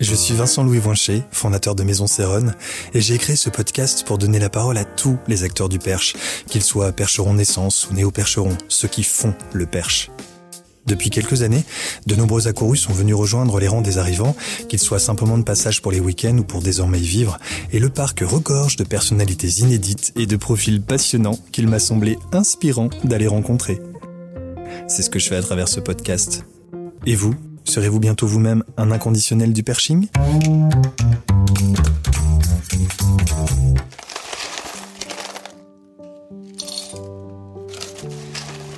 Je suis Vincent Louis Voinchet, fondateur de Maison Céronne, et j'ai créé ce podcast pour donner la parole à tous les acteurs du perche, qu'ils soient percherons naissance ou néo-percherons, ceux qui font le perche. Depuis quelques années, de nombreux accourus sont venus rejoindre les rangs des arrivants, qu'ils soient simplement de passage pour les week-ends ou pour désormais y vivre, et le parc regorge de personnalités inédites et de profils passionnants qu'il m'a semblé inspirant d'aller rencontrer. C'est ce que je fais à travers ce podcast. Et vous, serez-vous bientôt vous-même un inconditionnel du perching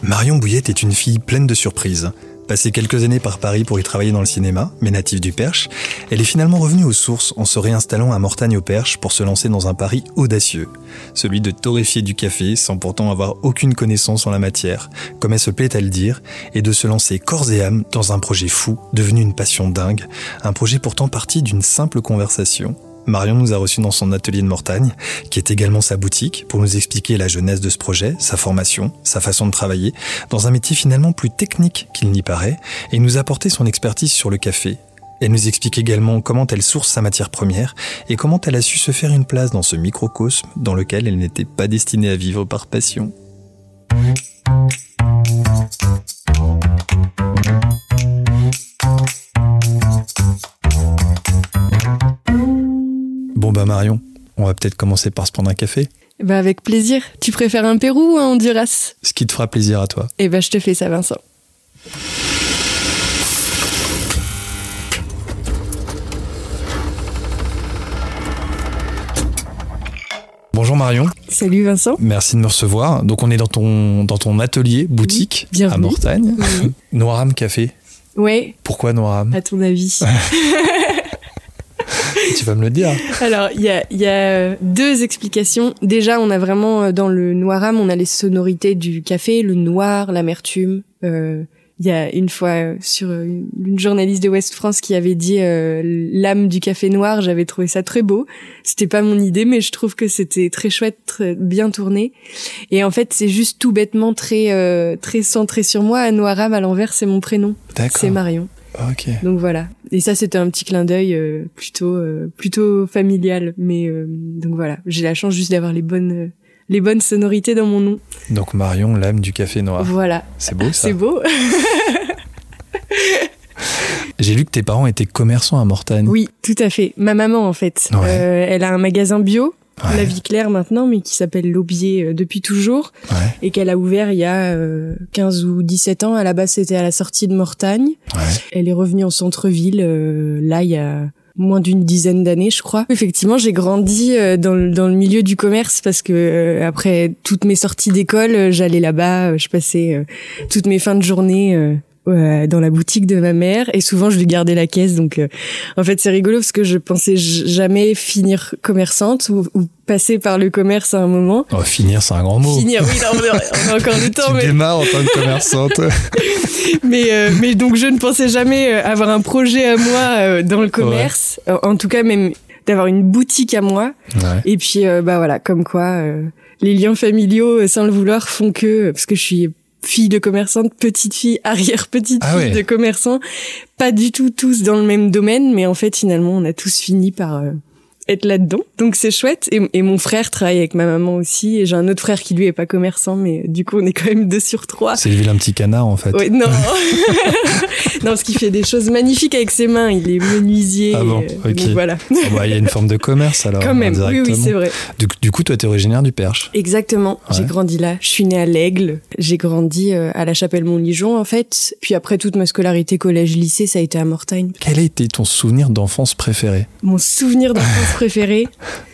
Marion Bouillette est une fille pleine de surprises. Passée quelques années par Paris pour y travailler dans le cinéma, mais native du Perche, elle est finalement revenue aux sources en se réinstallant à Mortagne au Perche pour se lancer dans un pari audacieux, celui de torréfier du café sans pourtant avoir aucune connaissance en la matière, comme elle se plaît à le dire, et de se lancer corps et âme dans un projet fou, devenu une passion dingue, un projet pourtant parti d'une simple conversation. Marion nous a reçus dans son atelier de Mortagne, qui est également sa boutique, pour nous expliquer la jeunesse de ce projet, sa formation, sa façon de travailler, dans un métier finalement plus technique qu'il n'y paraît, et nous apporter son expertise sur le café. Elle nous explique également comment elle source sa matière première et comment elle a su se faire une place dans ce microcosme dans lequel elle n'était pas destinée à vivre par passion. Bon bah Marion, on va peut-être commencer par se prendre un café. Bah avec plaisir. Tu préfères un Pérou ou un Honduras? Ce qui te fera plaisir à toi. Eh ben je te fais ça Vincent. Bonjour Marion, Salut Vincent. merci de me recevoir. Donc on est dans ton, dans ton atelier, boutique, Oui, à Mortagne. Oui. Noiram Café. Ouais, Pourquoi Noiram à ton avis. Tu vas me le dire. Alors, il y a, y a deux explications. Déjà, on a vraiment, euh, dans le noiram, on a les sonorités du café, le noir, l'amertume. Euh, Il y a une fois euh, sur euh, une journaliste de West France qui avait dit euh, l'âme du café noir. J'avais trouvé ça très beau. C'était pas mon idée, mais je trouve que c'était très chouette, très bien tourné. Et en fait, c'est juste tout bêtement très euh, très centré sur moi. Noiram, à l'envers, c'est mon prénom. C'est Marion. Ok. Donc voilà. Et ça, c'était un petit clin d'œil euh, plutôt euh, plutôt familial. Mais euh, donc voilà, j'ai la chance juste d'avoir les bonnes euh, les bonnes sonorités dans mon nom. Donc Marion, l'âme du café noir. Voilà. C'est beau ça. C'est beau. J'ai lu que tes parents étaient commerçants à Mortagne. oui, tout à fait. Ma maman, en fait, Ouais. euh, elle a un magasin bio. Ouais. La vie claire maintenant, mais qui s'appelle L'Aubier euh, depuis toujours, Ouais. et qu'elle a ouvert il y a euh, 15 ou 17 ans. À la base, c'était à la sortie de Mortagne. Ouais. Elle est revenue en centre-ville, euh, là, il y a moins d'une dizaine d'années, je crois. Effectivement, j'ai grandi euh, dans, le, dans le milieu du commerce parce que euh, après toutes mes sorties d'école, euh, j'allais là-bas, euh, je passais euh, toutes mes fins de journée euh, dans la boutique de ma mère et souvent je lui gardais la caisse. Donc, euh, en fait, c'est rigolo parce que je pensais jamais finir commerçante ou, ou passer par le commerce à un moment. Oh, finir, c'est un grand mot. Finir, oui, là, on a, encore le temps, tu mais démarres en tant que commerçante. mais, euh, mais donc je ne pensais jamais euh, avoir un projet à moi euh, dans le commerce. En tout cas, même d'avoir une boutique à moi. ouais. Et puis, euh, bah voilà, comme quoi euh, les liens familiaux, sans le vouloir, font que, parce que je suis fille de commerçante, petite fille, arrière petite Ah fille ouais. de commerçant, pas du tout tous dans le même domaine, mais en fait finalement on a tous fini par euh, être là-dedans. Donc c'est chouette. Et, et mon frère travaille avec ma maman aussi. Et j'ai un autre frère qui lui est pas commerçant, mais du coup on est quand même deux sur trois. C'est le vilain petit canard en fait. Ouais, non. non, parce qu'il fait des choses magnifiques avec ses mains. Il est menuisier. Ah bon, euh, ok. donc voilà. Ah bah, Il y a une forme de commerce alors. Quand même. Oui, oui, c'est vrai. Du, du coup, toi, t'es originaire du Perche. Exactement. Ouais. J'ai grandi là. Je suis née à l'Aigle. J'ai grandi euh, à la Chapelle-Montligeon, en fait. Puis après toute ma scolarité collège-lycée, ça a été à Mortagne. Quel a été ton souvenir d'enfance préféré? Mon souvenir d'enfance préféré.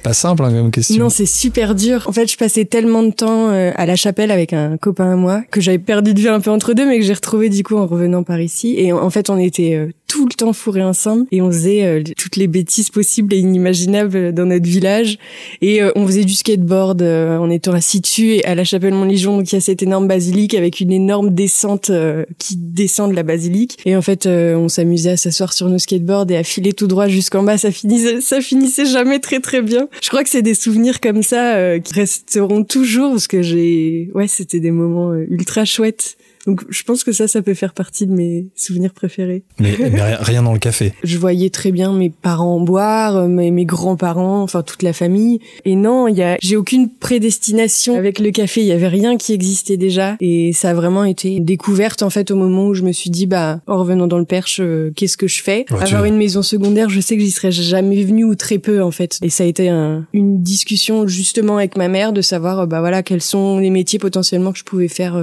Pas simple hein, comme question. Non, c'est super dur. En fait, je passais tellement de temps euh, à la chapelle avec un copain à moi que j'avais perdu de vue un peu entre deux, mais que j'ai retrouvé du coup en revenant par ici. Et en en fait, on était euh, tout le temps fourrés ensemble et on faisait euh, toutes les bêtises possibles et inimaginables dans notre village. Et euh, on faisait du skateboard euh, en étant assis dessus à la chapelle Montligeon donc il y a cette énorme basilique avec une énorme descente qui descend de la basilique. Et en fait on s'amusait à s'asseoir sur nos skateboards et à filer tout droit jusqu'en bas. Ça finissait ça finissait jamais très très bien. Je crois que c'est des souvenirs comme ça qui resteront toujours parce que j'ai ouais c'était des moments ultra chouettes donc je pense que ça, ça peut faire partie de mes souvenirs préférés. Mais, rien dans le café. Je voyais très bien mes parents boire, euh, mes, mes grands-parents, enfin toute la famille. Et non, il y a, j'ai aucune prédestination avec le café. Il y avait rien qui existait déjà. Et ça a vraiment été une découverte en fait au moment où je me suis dit, bah, en revenant dans le Perche, euh, qu'est-ce que je fais? Avoir une maison secondaire, je sais que j'y serais jamais venue ou très peu en fait. Et ça a été une discussion justement avec ma mère de savoir, euh, bah voilà, quels sont les métiers potentiellement que je pouvais faire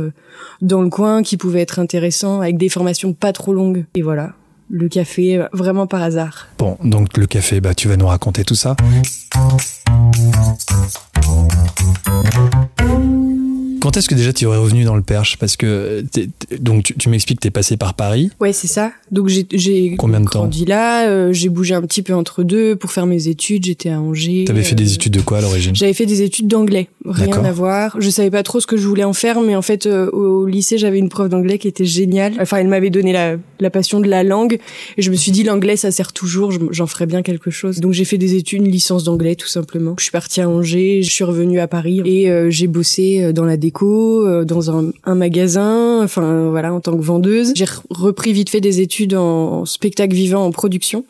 dans le coin qui pouvait être intéressant avec des formations pas trop longues. Et voilà, le café vraiment par hasard. Bon, donc le café, bah tu vas nous raconter tout ça. Quand est-ce que déjà tu aurais revenu dans le Perche Parce que donc tu, tu m'expliques que tu es passé par Paris. Ouais, c'est ça. Donc j'ai j'ai Combien de grandi là, euh, j'ai bougé un petit peu entre deux pour faire mes études, j'étais à Angers. T'avais fait des euh, études de quoi à l'origine? J'avais fait des études d'anglais, rien à voir. Je savais pas trop ce que je voulais en faire mais en fait euh, au lycée, j'avais une prof d'anglais qui était géniale. Enfin, elle m'avait donné la, la passion de la langue et je me suis dit l'anglais ça sert toujours, j'en ferais bien quelque chose. Donc j'ai fait des études, une licence d'anglais tout simplement. Je suis partie à Angers, je suis revenue à Paris et j'ai bossé dans la déco euh, dans un, un, magasin, enfin voilà, en tant que vendeuse. J'ai repris vite fait des études en, spectacle vivant en production.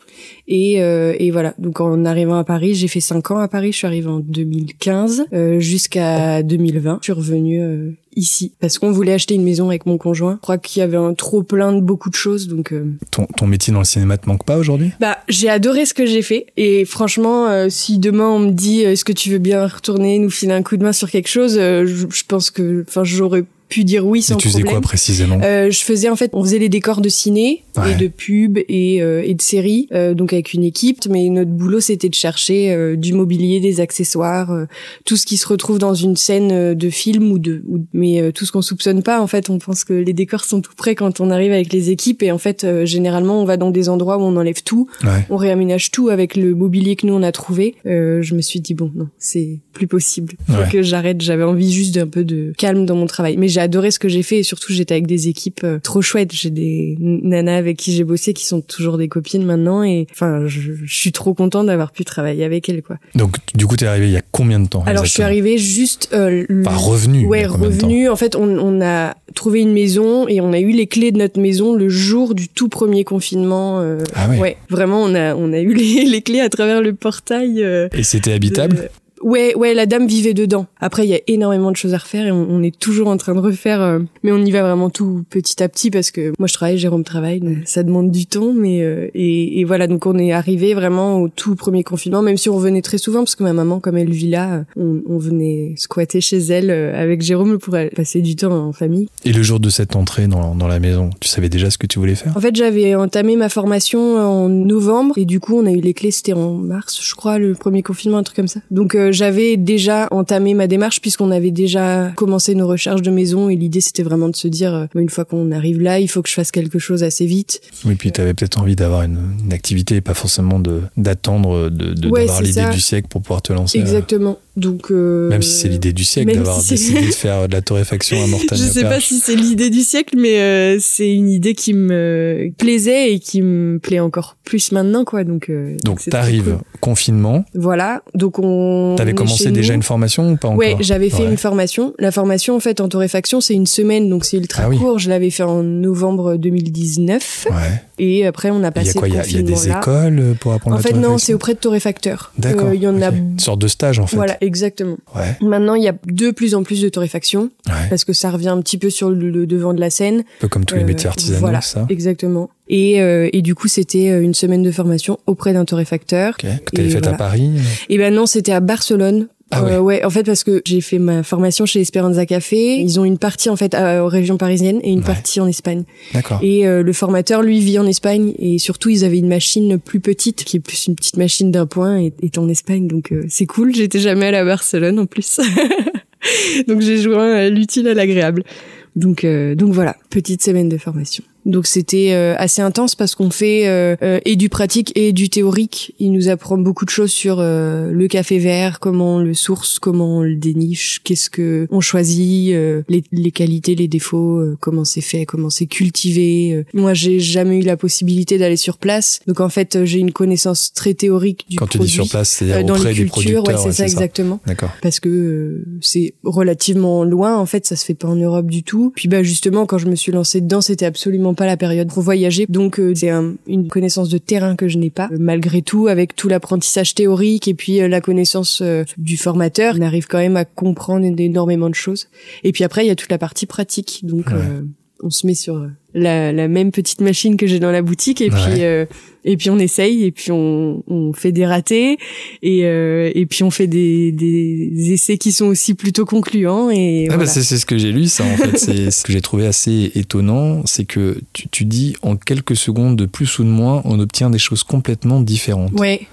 Et, euh, et, voilà, donc en arrivant à Paris, j'ai fait cinq ans à Paris, je suis arrivée en 2015 euh, jusqu'à 2020. Je suis revenue euh, ici. Parce qu'on voulait acheter une maison avec mon conjoint. Je crois qu'il y avait un trop plein de beaucoup de choses donc euh, ton, ton métier dans le cinéma te manque pas aujourd'hui? Bah, j'ai adoré ce que j'ai fait. Et franchement euh, si demain on me dit est-ce que tu veux bien retourner nous filer un coup de main sur quelque chose, je, je pense que enfin j'aurais pu dire oui sans tu faisais quoi précisément euh, Je faisais en fait, on faisait les décors de ciné et de pub et, euh, et de séries, euh, donc avec une équipe. Mais notre boulot c'était de chercher euh, du mobilier, des accessoires, euh, tout ce qui se retrouve dans une scène de film ou de, ou, mais tout ce qu'on soupçonne pas. En fait, on pense que les décors sont tout prêts quand on arrive avec les équipes et en fait généralement on va dans des endroits où on enlève tout, on réaménage tout avec le mobilier que nous on a trouvé. je me suis dit bon non, c'est plus possible, faut que j'arrête. J'avais envie juste d'un peu de calme dans mon travail, mais j'ai adoré ce que j'ai fait et surtout j'étais avec des équipes euh, trop chouettes. J'ai des nanas avec qui j'ai bossé qui sont toujours des copines maintenant et enfin je, suis trop contente d'avoir pu travailler avec elles quoi. Donc du coup t'es arrivée il y a combien de temps Alors je suis arrivée juste euh, Pas revenu. Ouais revenu. En fait on, on, a trouvé une maison et on a eu les clés de notre maison le jour du tout premier confinement. Euh, ah ouais. ouais. Vraiment on a on a eu les, les clés à travers le portail. Euh, et c'était habitable? Ouais, ouais, la dame vivait dedans. Après, il y a énormément de choses à refaire et on, est toujours en train de refaire, euh, mais on y va vraiment tout petit à petit parce que moi je travaille, Jérôme travaille, donc ça demande du temps. Mais euh, et, et, voilà, donc on est arrivé vraiment au tout premier confinement, même si on venait très souvent parce que ma maman, comme elle vit là, on, on venait squatter chez elle euh, avec Jérôme pour passer du temps en famille. Et le jour de cette entrée dans, dans la maison, tu savais déjà ce que tu voulais faire? En fait, j'avais entamé ma formation en novembre et du coup, on a eu les clés, c'était en mars, je crois, le premier confinement, un truc comme ça. Donc j'avais déjà entamé ma démarche puisqu'on avait déjà commencé nos recherches de maison et l'idée c'était vraiment de se dire euh, une fois qu'on arrive là, il faut que je fasse quelque chose assez vite. Oui, puis tu avais peut-être envie d'avoir une, activité et pas forcément de d'attendre de d'avoir l'idée du siècle pour pouvoir te lancer. Euh. Exactement. Donc euh, même si c'est l'idée du siècle d'avoir décidé de faire de la torréfaction à Mortagne. Je sais pas si c'est l'idée du siècle, mais c'est une idée qui me plaisait et qui me plaît encore plus maintenant, quoi. Donc donc t'arrives confinement. Voilà. Donc on. T'avais commencé déjà une formation ou pas encore Ouais, j'avais fait une formation. La formation, en fait, en torréfaction, c'est une semaine, donc c'est ultra ah court. Je l'avais fait en novembre 2019. Ouais. Et après, on a passé. Il y a quoi Il y, a des écoles euh, pour apprendre En fait, non, c'est auprès de torréfacteurs. D'accord. Il y en a. Une sorte de stage, en fait. Voilà, exactement. Ouais. Maintenant, il y a de plus en plus de torréfaction. Parce que ça revient un petit peu sur le, devant de la scène. Un peu comme tous les métiers artisanaux, voilà, ça. Exactement. Et, euh, et du coup, c'était euh, une semaine de formation auprès d'un torréfacteur. Okay. Que t'avais fait à Paris Et ben non, c'était à Barcelone ah ouais. Euh, ouais. en fait parce que j'ai fait ma formation chez Esperanza Café. Ils ont une partie en fait à, aux régions parisiennes et une partie en Espagne. D'accord. Et euh, le formateur lui vit en Espagne et surtout ils avaient une machine plus petite qui est plus une petite machine d'un point et est en Espagne donc euh, c'est cool. J'étais jamais allée à Barcelone en plus. donc j'ai joué l'utile à l'agréable. Donc donc voilà, petite semaine de formation. Donc c'était euh, assez intense parce qu'on fait euh, euh, et du pratique et du théorique. Il nous apprend beaucoup de choses sur le café vert, comment on le source, comment on le déniche, qu'est-ce que on choisit, les, les, qualités, les défauts, comment c'est fait, comment c'est cultivé. Moi, j'ai jamais eu la possibilité d'aller sur place, donc en fait, j'ai une connaissance très théorique du Quand produit. tu dis sur place, c'est dans auprès les cultures, ouais, c'est ça exactement. D'accord. Parce que c'est relativement loin, en fait, ça se fait pas en Europe du tout. Puis bah justement, quand je me suis lancée dedans, c'était absolument pas la période pour voyager. Donc euh, c'est une connaissance de terrain que je n'ai pas. Euh, malgré tout, avec tout l'apprentissage théorique et puis euh, la connaissance du formateur, on arrive quand même à comprendre énormément de choses. Et puis après, il y a toute la partie pratique. Donc on se met sur la, la, même petite machine que j'ai dans la boutique et puis euh, et puis on essaye et puis on, on fait des ratés et euh, et puis on fait des, des essais qui sont aussi plutôt concluants et bah, voilà. c'est ce que j'ai lu ça en fait. C'est ce que j'ai trouvé assez étonnant c'est que tu, tu dis en quelques secondes de plus ou de moins on obtient des choses complètement différentes. Ouais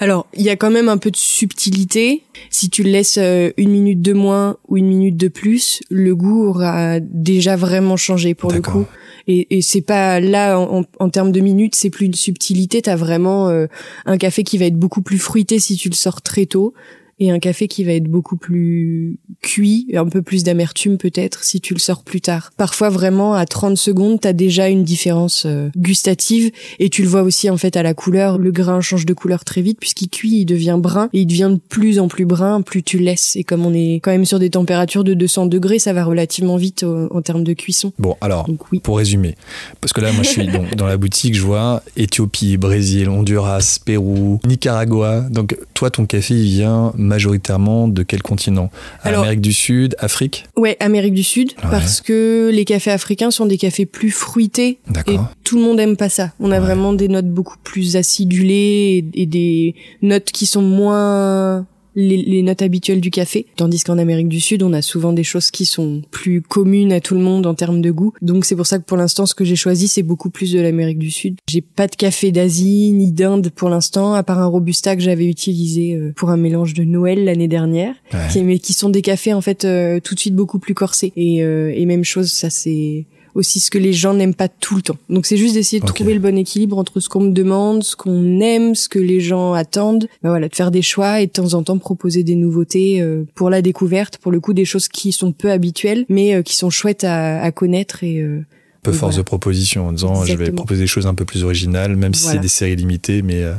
alors, il y a quand même un peu de subtilité. Si tu le laisses euh, une minute de moins ou une minute de plus, le goût aura déjà vraiment changé pour le coup. Et, et c'est pas là en, en, termes de minutes, c'est plus une subtilité. T'as vraiment euh, un café qui va être beaucoup plus fruité si tu le sors très tôt et un café qui va être beaucoup plus cuit, un peu plus d'amertume peut-être si tu le sors plus tard. Parfois vraiment à 30 secondes, t'as déjà une différence euh, gustative et tu le vois aussi en fait à la couleur. Le grain change de couleur très vite puisqu'il cuit, il devient brun et il devient de plus en plus brun plus tu laisses. Et comme on est quand même sur des températures de 200 degrés, ça va relativement vite en termes de cuisson. Bon alors, Donc, oui. pour résumer, parce que là moi je suis dans la boutique, je vois Éthiopie, Brésil, Honduras, Pérou, Nicaragua. Donc toi ton café il vient majoritairement de quel continent? Alors, Amérique du Sud, Afrique? Ouais, Amérique du Sud, Ouais. parce que les cafés africains sont des cafés plus fruités et tout le monde aime pas ça. On a Ouais. vraiment des notes beaucoup plus acidulées et, et des notes qui sont moins les, les notes habituelles du café. Tandis qu'en Amérique du Sud, on a souvent des choses qui sont plus communes à tout le monde en termes de goût. Donc c'est pour ça que pour l'instant, ce que j'ai choisi, c'est beaucoup plus de l'Amérique du Sud. J'ai pas de café d'Asie ni d'Inde pour l'instant, à part un robusta que j'avais utilisé euh, pour un mélange de Noël l'année dernière Ouais. qui, mais qui sont des cafés en fait euh, tout de suite beaucoup plus corsés. Et, euh, et même chose, ça c'est aussi ce que les gens n'aiment pas tout le temps. Donc c'est juste d'essayer de trouver le bon équilibre entre ce qu'on me demande, ce qu'on aime, ce que les gens attendent. Ben voilà, de faire des choix et de temps en temps proposer des nouveautés euh, pour la découverte, pour le coup des choses qui sont peu habituelles, mais euh, qui sont chouettes à, à connaître et euh, peu force voilà. de proposition en disant je vais proposer des choses un peu plus originales, même si Voilà. c'est des séries limitées, mais, euh,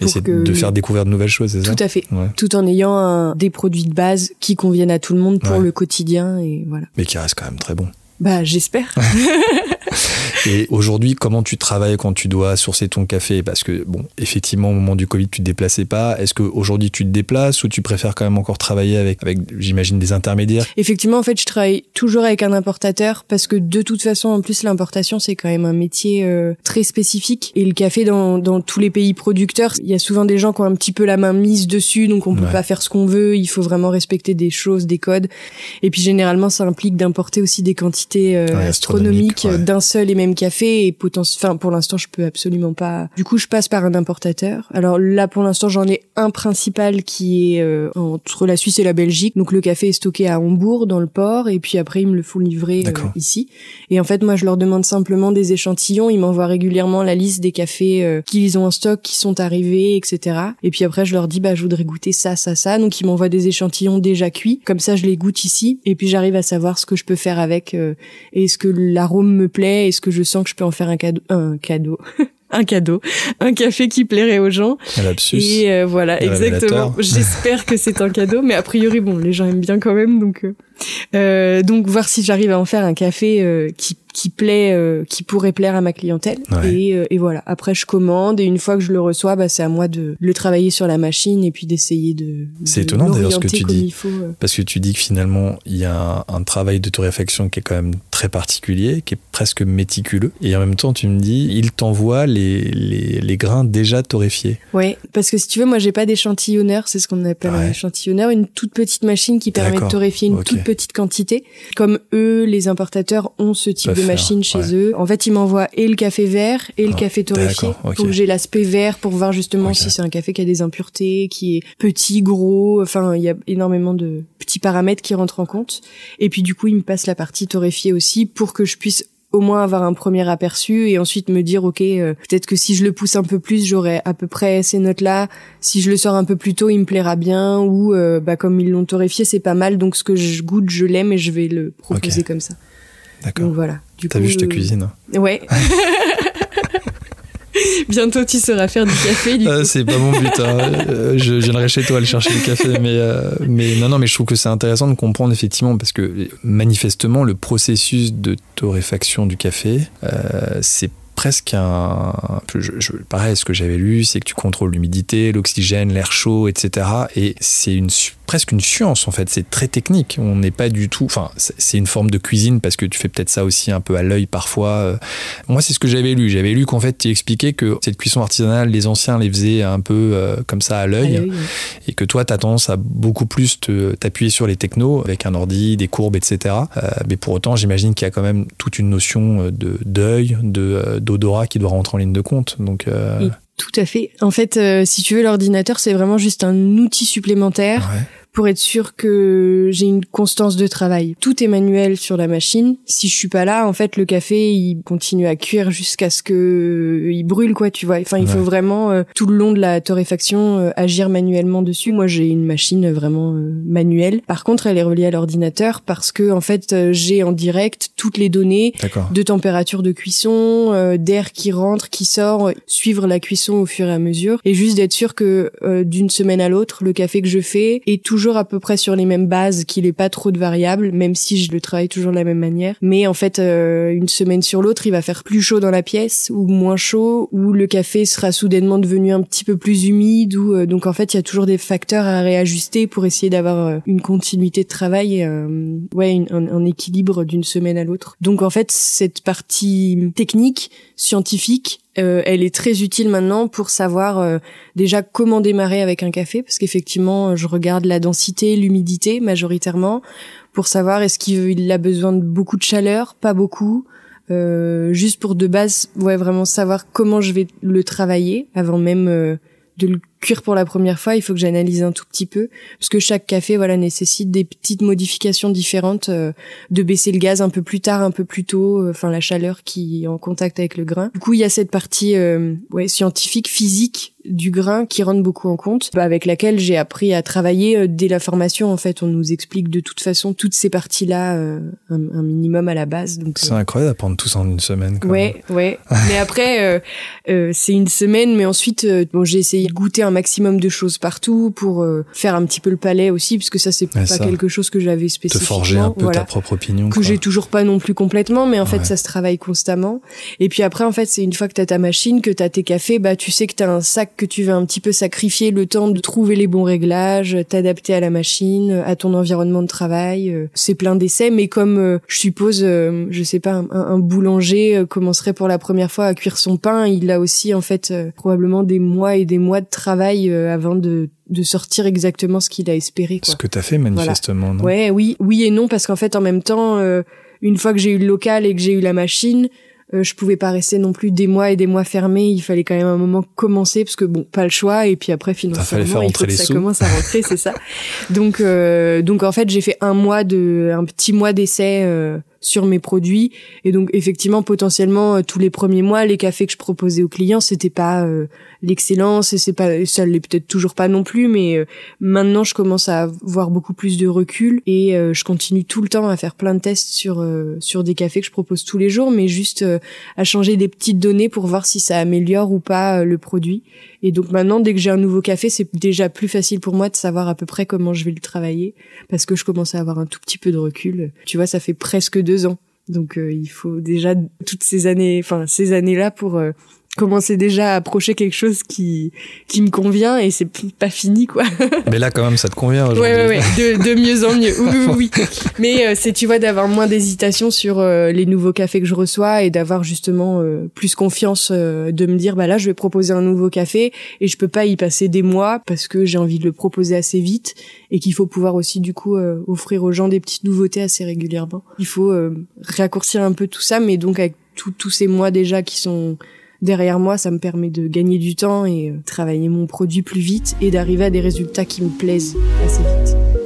mais c'est de faire découvrir de nouvelles choses, c'est ça? Tout à fait. Ouais. Tout en ayant un- des produits de base qui conviennent à tout le monde pour Ouais. le quotidien et voilà. Mais qui reste quand même très bon. Bah j'espère. Et aujourd'hui, comment tu travailles quand tu dois sourcer ton café? Parce que, bon, effectivement, au moment du Covid, tu te déplaçais pas. Est-ce qu'aujourd'hui, tu te déplaces ou tu préfères quand même encore travailler avec, avec j'imagine, des intermédiaires? Effectivement, en fait, je travaille toujours avec un importateur parce que de toute façon, en plus, l'importation, c'est quand même un métier euh, très spécifique. Et le café, dans, dans tous les pays producteurs, il y a souvent des gens qui ont un petit peu la main mise dessus, donc on peut Ouais. pas faire ce qu'on veut. Il faut vraiment respecter des choses, des codes. Et puis, généralement, ça implique d'importer aussi des quantités euh, Ouais, astronomiques ouais. d'un seul et même café. Et poten- enfin, pour l'instant, je peux absolument pas. Du coup, je passe par un importateur. Alors là, pour l'instant, j'en ai un principal qui est euh, entre la Suisse et la Belgique. Donc le café est stocké à Hambourg dans le port et puis après ils me le font livrer euh, ici. Et en fait, moi, je leur demande simplement des échantillons. Ils m'envoient régulièrement la liste des cafés euh, qu'ils ont en stock, qui sont arrivés, etc. Et puis après, je leur dis bah je voudrais goûter ça, ça, ça. Donc ils m'envoient des échantillons déjà cuits. Comme ça, je les goûte ici et puis j'arrive à savoir ce que je peux faire avec. euh, est-ce que l'arôme me plaît Est-ce que je sens que je peux en faire un cadeau Un cadeau. un cadeau, un café qui plairait aux gens. Un Et euh, voilà, exactement. J'espère que c'est un cadeau, mais a priori, bon, les gens aiment bien quand même, donc euh, euh, donc voir si j'arrive à en faire un café euh, qui qui plaît, euh, qui pourrait plaire à ma clientèle. Ouais. Et, euh, et voilà. Après, je commande et une fois que je le reçois, bah, c'est à moi de le travailler sur la machine et puis d'essayer de. C'est de étonnant, d'ailleurs, ce que tu dis. faut, euh. Parce que tu dis que finalement, il y a un, un travail de torréfaction qui est quand même très particulier, qui est presque méticuleux. Et en même temps, tu me dis, il t'envoie les, les, les grains déjà torréfiés. Ouais, parce que si tu veux, moi j'ai pas d'échantillonneur, c'est ce qu'on appelle un Ouais. échantillonneur, une toute petite machine qui permet de torréfier une toute petite quantité. Comme eux, les importateurs ont ce type Peuvent de machine chez ouais. eux. En fait, ils m'envoient et le café vert et le Ah, café torréfié. d'accord, ok. Donc j'ai l'aspect vert pour voir justement si c'est un café qui a des impuretés, qui est petit, gros. Enfin, il y a énormément de petits paramètres qui rentrent en compte. Et puis du coup, ils me passent la partie torréfiée aussi pour que je puisse au moins avoir un premier aperçu et ensuite me dire ok euh, peut-être que si je le pousse un peu plus j'aurai à peu près ces notes là si je le sors un peu plus tôt il me plaira bien ou euh, bah comme ils l'ont torréfié c'est pas mal donc ce que je goûte je l'aime et je vais le proposer comme ça D'accord. donc voilà T'as vu je te cuisine ouais Bientôt, tu sauras faire du café. Du euh, c'est pas mon but. Hein. Euh, je, viendrai chez toi aller chercher du café, mais euh, mais non, non, mais je trouve que c'est intéressant de comprendre effectivement parce que manifestement le processus de torréfaction du café, c'est presque un. Je, je, pareil, ce que j'avais lu, c'est que tu contrôles l'humidité, l'oxygène, l'air chaud, etc. Et c'est une presque une science en fait. C'est très technique. On n'est pas du tout. Enfin, c'est une forme de cuisine parce que tu fais peut-être ça aussi un peu à l'œil parfois. Euh. Moi, c'est ce que j'avais lu. J'avais lu qu'en fait, tu expliquais que cette cuisson artisanale, les anciens les faisaient un peu euh, comme ça à l'œil, et que toi, tu as tendance à beaucoup plus t'appuyer sur les technos avec un ordi, des courbes, etc. Euh, mais pour autant, j'imagine qu'il y a quand même toute une notion de d'œil, de d'odorat qui doit rentrer en ligne de compte. Donc Tout à fait. En fait, si tu veux, l'ordinateur, c'est vraiment juste un outil supplémentaire. Ouais pour être sûr que j'ai une constance de travail. Tout est manuel sur la machine. Si je suis pas là, en fait, le café, il continue à cuire jusqu'à ce que il brûle, quoi, tu vois. Enfin, il faut vraiment euh, tout le long de la torréfaction euh, agir manuellement dessus. Moi, j'ai une machine vraiment euh, manuelle. Par contre, elle est reliée à l'ordinateur parce que, en fait, j'ai en direct toutes les données de température de cuisson, d'air qui rentre, qui sort, suivre la cuisson au fur et à mesure, et juste d'être sûr que d'une semaine à l'autre, le café que je fais est toujours toujours à peu près sur les mêmes bases, qu'il ait pas trop de variables, même si je le travaille toujours de la même manière. Mais en fait, euh, une semaine sur l'autre, il va faire plus chaud dans la pièce ou moins chaud, ou le café sera soudainement devenu un petit peu plus humide. Ou euh, donc en fait, il y a toujours des facteurs à réajuster pour essayer d'avoir euh, une continuité de travail, ouais, un, un équilibre d'une semaine à l'autre. Donc en fait, cette partie technique, scientifique, euh, elle est très utile maintenant pour savoir euh, déjà comment démarrer avec un café, parce qu'effectivement, je regarde la densité, l'humidité majoritairement, pour savoir est-ce qu'il a besoin de beaucoup de chaleur, pas beaucoup, euh, juste pour de base, ouais, vraiment savoir comment je vais le travailler avant même de le cuire pour la première fois, il faut que j'analyse un tout petit peu parce que chaque café voilà nécessite des petites modifications différentes euh, de baisser le gaz un peu plus tard, un peu plus tôt, euh, enfin la chaleur qui est en contact avec le grain. Du coup, il y a cette partie euh, ouais scientifique, physique du grain qui rentre beaucoup en compte, avec laquelle j'ai appris à travailler dès la formation. En fait, on nous explique de toute façon toutes ces parties-là un, un, minimum à la base. Donc c'est incroyable d'apprendre tout ça en une semaine. Quoi. Ouais, ouais. mais après, c'est une semaine, mais ensuite, bon, j'ai essayé de goûter un maximum de choses partout pour euh, faire un petit peu le palais aussi, parce que ça c'est pas quelque chose que j'avais spécifiquement. Te forger un peu ta propre opinion. Que j'ai toujours pas non plus complètement, mais en fait ça se travaille constamment. Et puis après en fait c'est une fois que t'as ta machine, que t'as tes cafés, bah tu sais que t'as un sac que tu vas un petit peu sacrifier le temps de trouver les bons réglages, t'adapter à la machine, à ton environnement de travail. Euh, c'est plein d'essais, mais comme euh, je suppose, je sais pas, un, un boulanger commencerait pour la première fois à cuire son pain, il a aussi en fait probablement des mois et des mois de travail euh, avant de, de sortir exactement ce qu'il a espéré. Quoi. Ce que tu as fait manifestement, non? Ouais, oui, oui et non parce qu'en fait en même temps, euh, une fois que j'ai eu le local et que j'ai eu la machine, euh, je pouvais pas rester non plus des mois et des mois fermés. Il fallait quand même un moment commencer parce que bon, pas le choix. Et puis après financièrement, il faut que ça commence à rentrer, c'est ça. Donc donc en fait j'ai fait un mois de un petit mois d'essai sur mes produits et donc effectivement potentiellement tous les premiers mois les cafés que je proposais aux clients c'était pas l'excellence et c'est pas ça l'est peut-être toujours pas non plus mais euh, maintenant je commence à avoir beaucoup plus de recul et euh, je continue tout le temps à faire plein de tests sur euh, sur des cafés que je propose tous les jours mais juste à changer des petites données pour voir si ça améliore ou pas le produit. Et donc maintenant dès que j'ai un nouveau café c'est déjà plus facile pour moi de savoir à peu près comment je vais le travailler parce que je commence à avoir un tout petit peu de recul. Tu vois ça fait presque deux ans. Donc il faut déjà toutes ces années enfin ces années là pour commencer déjà à approcher quelque chose qui qui me convient et c'est pas fini quoi. Mais là quand même ça te convient aujourd'hui. Ouais, ouais, ouais. De, de mieux en mieux. Oui oui oui. Mais euh, c'est tu vois d'avoir moins d'hésitation sur euh, les nouveaux cafés que je reçois et d'avoir justement euh, plus confiance de me dire bah là je vais proposer un nouveau café et je peux pas y passer des mois parce que j'ai envie de le proposer assez vite et qu'il faut pouvoir aussi du coup offrir aux gens des petites nouveautés assez régulièrement. Il faut raccourcir un peu tout ça mais donc avec tous ces mois déjà qui sont derrière moi, ça me permet de gagner du temps et euh, travailler mon produit plus vite et d'arriver à des résultats qui me plaisent assez vite.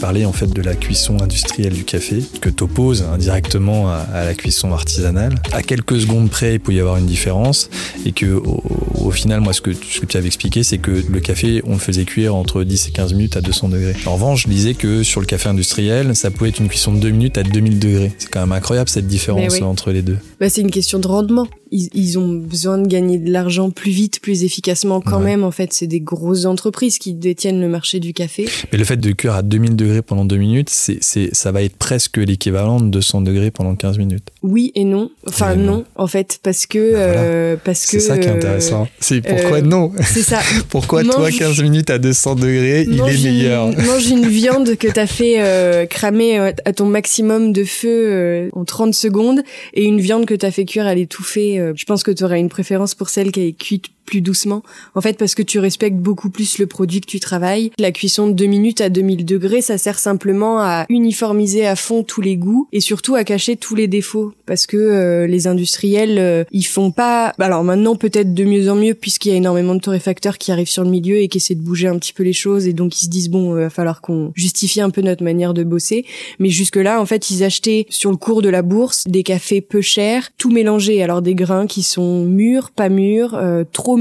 Parlais en fait de la cuisson industrielle du café, que tu opposes indirectement à, la cuisson artisanale. À quelques secondes près, il peut y avoir une différence, et que au, final, moi, ce que, ce que tu avais expliqué, c'est que le café, on le faisait cuire entre 10 et 15 minutes à 200 degrés. En revanche, je disais que sur le café industriel, ça pouvait être une cuisson de 2 minutes à 2000 degrés. C'est quand même incroyable cette différence entre les deux. Bah, c'est une question de rendement. Ils, ils, ont besoin de gagner de l'argent plus vite, plus efficacement quand même. En fait, c'est des grosses entreprises qui détiennent le marché du café. Mais le fait de cuire à 2000 degrés pendant 2 minutes, c'est, c'est, ça va être presque l'équivalent de 200 degrés pendant 15 minutes. Oui et non. Enfin non. en fait, parce que... Bah, euh, parce que c'est ça qui est intéressant. C'est pourquoi euh, non? C'est ça. pourquoi toi, 15 minutes à 200 degrés, il est meilleur? Mange une viande que t'as fait euh, cramer à ton maximum de feu en 30 secondes et une viande que t'as fait cuire à l'étouffer. Je pense que tu auras une préférence pour celle qui est cuite plus doucement. En fait, parce que tu respectes beaucoup plus le produit que tu travailles. La cuisson de 2 minutes à 2000 degrés, ça sert simplement à uniformiser à fond tous les goûts et surtout à cacher tous les défauts. Parce que euh, les industriels, euh, ils font pas... Alors maintenant, peut-être de mieux en mieux, puisqu'il y a énormément de torréfacteurs qui arrivent sur le milieu et qui essaient de bouger un petit peu les choses et donc ils se disent, bon, il va falloir qu'on justifie un peu notre manière de bosser. Mais jusque-là, en fait, ils achetaient sur le cours de la bourse des cafés peu chers, tout mélangé. Alors des grains qui sont mûrs, pas mûrs, euh, trop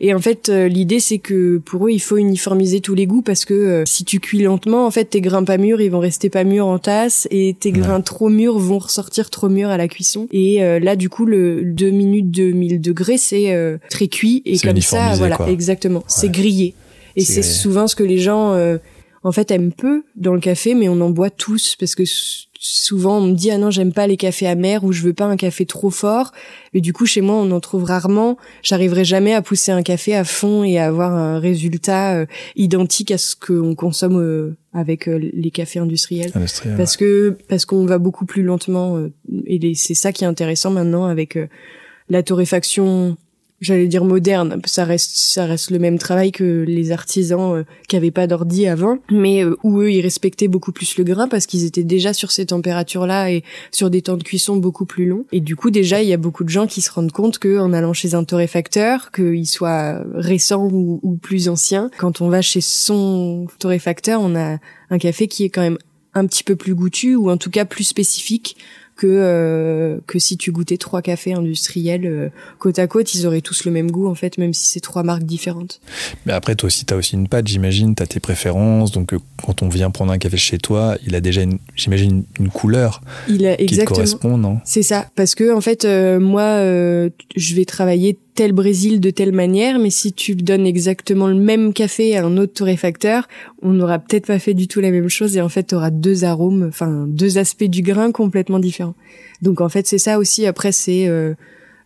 Et en fait, euh, l'idée c'est que pour eux, il faut uniformiser tous les goûts parce que euh, si tu cuis lentement, en fait, tes grains pas mûrs, ils vont rester pas mûrs en tasse et tes grains trop mûrs vont ressortir trop mûrs à la cuisson. Et euh, là, du coup, le 2 minutes 2000 degrés, c'est très cuit et comme ça, voilà, exactement, c'est grillé. Et c'est souvent ce que les gens en fait aiment peu dans le café, mais on en boit tous parce que souvent on me dit ah non j'aime pas les cafés amers ou je veux pas un café trop fort mais du coup chez moi on en trouve rarement. J'arriverai jamais à pousser un café à fond et à avoir un résultat euh, identique à ce qu'on consomme euh, avec euh, les cafés industriels. Parce que parce qu'on va beaucoup plus lentement et c'est ça qui est intéressant maintenant avec la torréfaction j'allais dire moderne, ça reste ça reste le même travail que les artisans euh, qui avaient pas d'ordi avant, mais euh, où eux ils respectaient beaucoup plus le grain parce qu'ils étaient déjà sur ces températures-là et sur des temps de cuisson beaucoup plus longs. Et du coup déjà il y a beaucoup de gens qui se rendent compte que en allant chez un torréfacteur, qu'il soit récent ou, ou plus ancien, quand on va chez son torréfacteur, on a un café qui est quand même un petit peu plus goûtu ou en tout cas plus spécifique que euh, que si tu goûtais trois cafés industriels euh, côte à côte, ils auraient tous le même goût en fait, même si c'est trois marques différentes. Mais après, toi aussi, tu as aussi une pâte, j'imagine, tu as tes préférences. Donc, euh, quand on vient prendre un café chez toi, il a déjà, j'imagine, une, couleur il a, qui te correspond, non? C'est ça. Parce que, en fait, moi, je vais travailler tel Brésil de telle manière, mais si tu donnes exactement le même café à un autre torréfacteur, on n'aura peut-être pas fait du tout la même chose et en fait, tu auras deux arômes, enfin deux aspects du grain complètement différents. Donc en fait, c'est ça aussi. Après, c'est euh,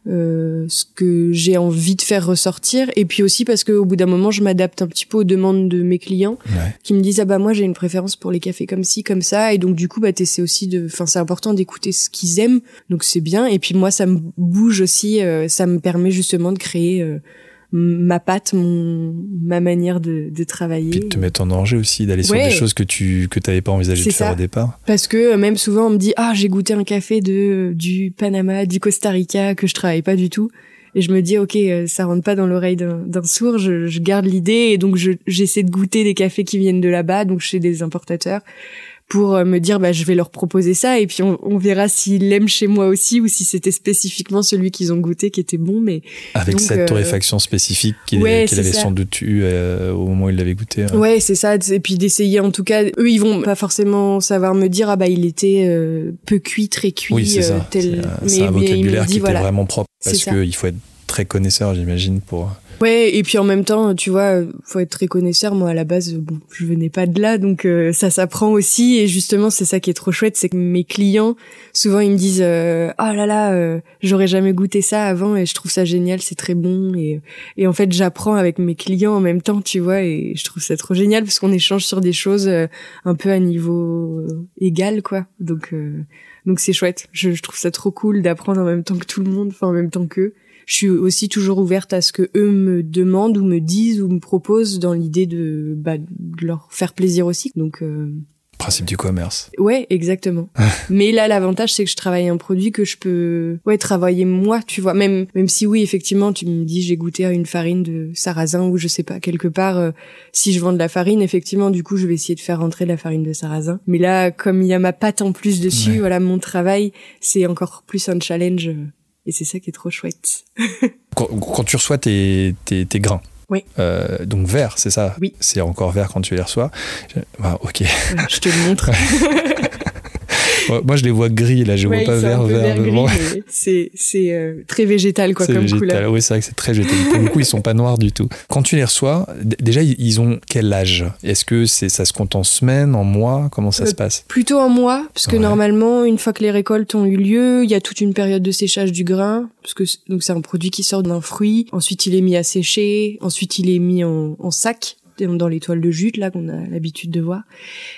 euh, ce que j'ai envie de faire ressortir. Et puis aussi parce qu'au bout d'un moment je m'adapte un petit peu aux demandes de mes clients qui me disent ah bah moi j'ai une préférence pour les cafés comme ci comme ça. Et donc du coup bah t'essaies aussi de enfin c'est important d'écouter ce qu'ils aiment. Donc c'est bien. Et puis moi ça me bouge aussi euh, ça me permet justement de créer euh, ma patte, mon, ma manière de, de travailler. Puis de te mettre en danger aussi, d'aller sur des choses que tu que t'avais pas envisagé de faire au départ. Parce que euh, même souvent on me dit ah j'ai goûté un café de du Panama, du Costa Rica que je travaille pas du tout. Et je me dis ok euh, ça rentre pas dans l'oreille d'un sourd, je, je garde l'idée et donc j'essaie de goûter des cafés qui viennent de là-bas, donc chez des importateurs pour euh, me dire bah je vais leur proposer ça et puis on, on verra s'ils l'aiment chez moi aussi ou si c'était spécifiquement celui qu'ils ont goûté qui était bon mais avec cette euh, torréfaction spécifique qu'il avait sans doute eu euh, au moment où il l'avait goûté hein. ouais c'est ça et puis d'essayer en tout cas eux ils vont pas forcément savoir me dire ah bah il était peu cuit très cuit oui, c'est ça. c'est un, vocabulaire qui était vraiment propre parce qu'il faut être très connaisseur j'imagine pour Ouais, et puis en même temps, tu vois, faut être très connaisseur. Moi, à la base, bon, je venais pas de là, donc euh, ça s'apprend aussi. Et justement, c'est ça qui est trop chouette, c'est que mes clients, souvent, ils me disent, euh, oh là là, euh, j'aurais jamais goûté ça avant, et je trouve ça génial, c'est très bon. Et, et en fait, j'apprends avec mes clients en même temps, tu vois, et je trouve ça trop génial parce qu'on échange sur des choses un peu à niveau égal, quoi. Donc donc c'est chouette. Je, je trouve ça trop cool d'apprendre en même temps que tout le monde, enfin en même temps qu'eux je suis aussi toujours ouverte à ce que eux me demandent ou me disent ou me proposent dans l'idée de, bah, de leur faire plaisir aussi. Donc euh, Principe du commerce. Ouais, exactement. Mais là, l'avantage, c'est que je travaille un produit que je peux, ouais, travailler moi, tu vois. Même, même si oui, effectivement, tu me dis, j'ai goûté à une farine de sarrasin ou je sais pas, quelque part, euh, si je vends de la farine, effectivement, du coup, je vais essayer de faire rentrer de la farine de sarrasin. Mais là, comme il y a ma pâte en plus dessus, voilà, mon travail, c'est encore plus un challenge. euh, Et c'est ça qui est trop chouette. Quand, quand tu reçois tes, tes, tes grains, Oui. euh, donc vert, c'est ça? Oui. C'est encore vert quand tu les reçois. Bah, ok. Ouais, je te le montre. Moi, je les vois gris, là, je Ouais, vois pas vert, vert. c'est euh, très végétal quoi c'est comme végétal. couleur. Oui, c'est vrai que c'est très végétal. Pour le coup, ils sont pas noirs du tout. Quand tu les reçois, déjà, ils- ont quel âge? Est-ce que c'est ça se compte en semaines, en mois? Comment ça Euh, se passe? Plutôt en mois, parce que Ouais. normalement, une fois que les récoltes ont eu lieu, il y a toute une période de séchage du grain, parce que c'est- donc c'est un produit qui sort d'un fruit. Ensuite, il est mis à sécher. Ensuite, il est mis en, en sac dans les toiles de jute là qu'on a l'habitude de voir.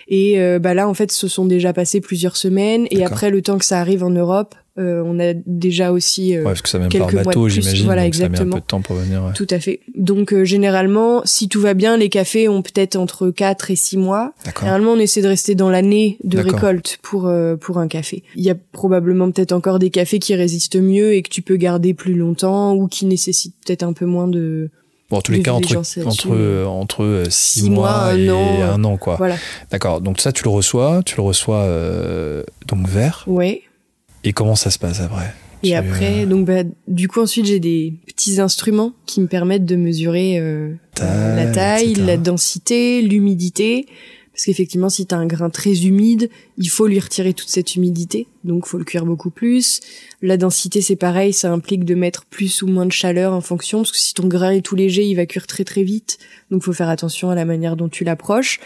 Et euh, bah là, en fait, ce sont déjà passées plusieurs semaines. Et après, le temps que ça arrive en Europe, euh, on a déjà aussi euh, Ouais, parce que ça vient par quelques mois de bateau, j'imagine. voilà, donc ça met un exactement. peu de temps pour venir. ouais. Tout à fait. Donc euh, généralement, si tout va bien, les cafés ont peut-être entre 4 et 6 mois. Généralement, on essaie de rester dans l'année de récolte pour euh, pour un café. Il y a probablement peut-être encore des cafés qui résistent mieux et que tu peux garder plus longtemps ou qui nécessitent peut-être un peu moins de Bon, en tous les cas, entre, entre, euh, entre 6 Six mois, mois, un et an, euh, un an, quoi. voilà. D'accord. Donc ça, tu le reçois, tu le reçois euh, donc vert. Ouais. Et comment ça se passe après? Et Tu, après, euh, donc bah, du coup ensuite j'ai des petits instruments qui me permettent de mesurer euh, la taille, etc. la densité, l'humidité. Parce qu'effectivement, si t'as un grain très humide, il faut lui retirer toute cette humidité. Donc, faut le cuire beaucoup plus. La densité, c'est pareil, ça implique de mettre plus ou moins de chaleur en fonction. Parce que si ton grain est tout léger, il va cuire très très vite. Donc, faut faire attention à la manière dont tu l'approches.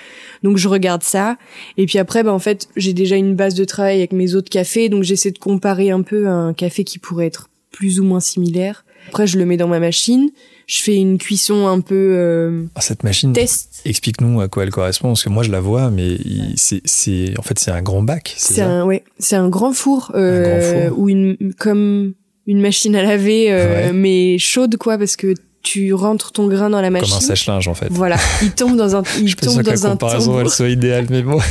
Donc, je regarde ça. Et puis après, bah, en fait, j'ai déjà une base de travail avec mes autres cafés. Donc, j'essaie de comparer un peu à un café qui pourrait être plus ou moins similaire. Après, je le mets dans ma machine. Je fais une cuisson un peu euh, Ah, cette machine, test. explique-nous à quoi elle correspond, parce que moi je la vois, mais c'est, en fait, c'est un grand bac. C'est un ouais, c'est un grand four, euh, Un grand four. ou une comme une machine à laver, euh, Ouais. mais chaude quoi, parce que tu rentres ton grain dans la machine. Comme un sèche-linge, en fait. Voilà, il tombe dans un, il Je pas tombe que la dans un comparaison elle soit idéale, mais bon.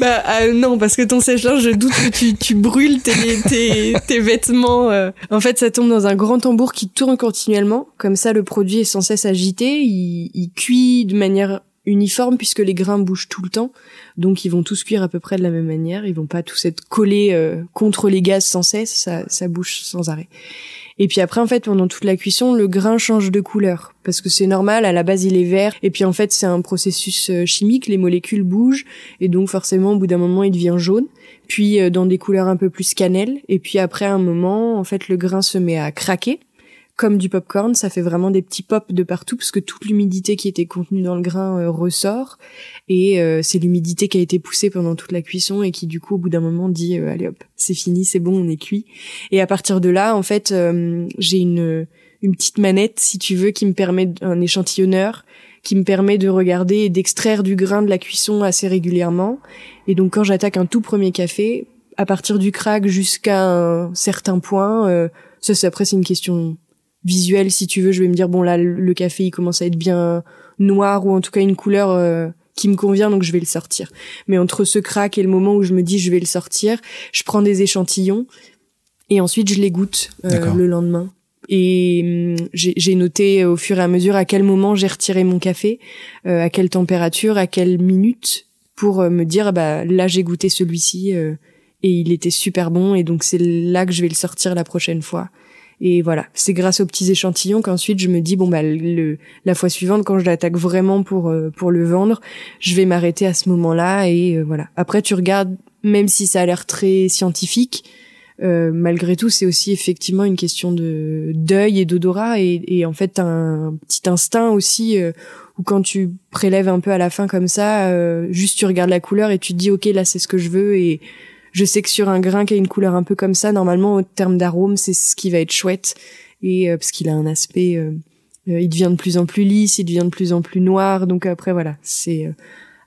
Bah euh, non, parce que ton sèche-linge, je doute que tu, tu brûles tes, tes, tes vêtements. euh. En fait, ça tombe dans un grand tambour qui tourne continuellement. Comme ça, le produit est sans cesse agité. Il, il cuit de manière uniforme puisque les grains bougent tout le temps. Donc, ils vont tous cuire à peu près de la même manière. Ils vont pas tous être collés euh, contre les gaz sans cesse. Ça, ça bouge sans arrêt. Et puis après, en fait, pendant toute la cuisson, le grain change de couleur. Parce que c'est normal, à la base, il est vert. Et puis en fait, c'est un processus euh, chimique, les molécules bougent. Et donc forcément, au bout d'un moment, il devient jaune. Puis euh, dans des couleurs un peu plus cannelle. Et puis après un moment, en fait, le grain se met à craquer. Comme du popcorn, ça fait vraiment des petits pops de partout parce que toute l'humidité qui était contenue dans le grain euh, ressort. Et euh, c'est l'humidité qui a été poussée pendant toute la cuisson et qui du coup, au bout d'un moment, dit euh, allez hop, c'est fini, c'est bon, on est cuit. Et à partir de là, en fait, euh, j'ai une une petite manette, si tu veux, qui me permet un échantillonneur, qui me permet de regarder et d'extraire du grain de la cuisson assez régulièrement. Et donc, quand j'attaque un tout premier café, à partir du crack jusqu'à un certain point, euh, ça, c'est après, c'est une question visuelle, si tu veux. Je vais me dire, bon, là, le café, il commence à être bien noir ou en tout cas une couleur euh, qui me convient, donc je vais le sortir. Mais entre ce crack et le moment où je me dis, je vais le sortir, je prends des échantillons et ensuite je les goûte euh, le lendemain. Et hum, j'ai j'ai noté au fur et à mesure à quel moment j'ai retiré mon café, euh, à quelle température, à quelle minute, pour euh, me dire bah là j'ai goûté celui-ci euh, et il était super bon et donc c'est là que je vais le sortir la prochaine fois. Et voilà, c'est grâce aux petits échantillons qu'ensuite je me dis bon bah le la fois suivante quand je l'attaque vraiment pour euh, pour le vendre, je vais m'arrêter à ce moment-là et euh, voilà. Après tu regardes même si ça a l'air très scientifique, euh, malgré tout, c'est aussi effectivement une question de d'œil et d'odorat et, et en fait un petit instinct aussi euh, où quand tu prélèves un peu à la fin comme ça, euh, juste tu regardes la couleur et tu te dis ok là c'est ce que je veux et je sais que sur un grain qui a une couleur un peu comme ça, normalement au terme d'arôme c'est ce qui va être chouette et euh, parce qu'il a un aspect, euh, euh, il devient de plus en plus lisse, il devient de plus en plus noir donc après voilà c'est euh,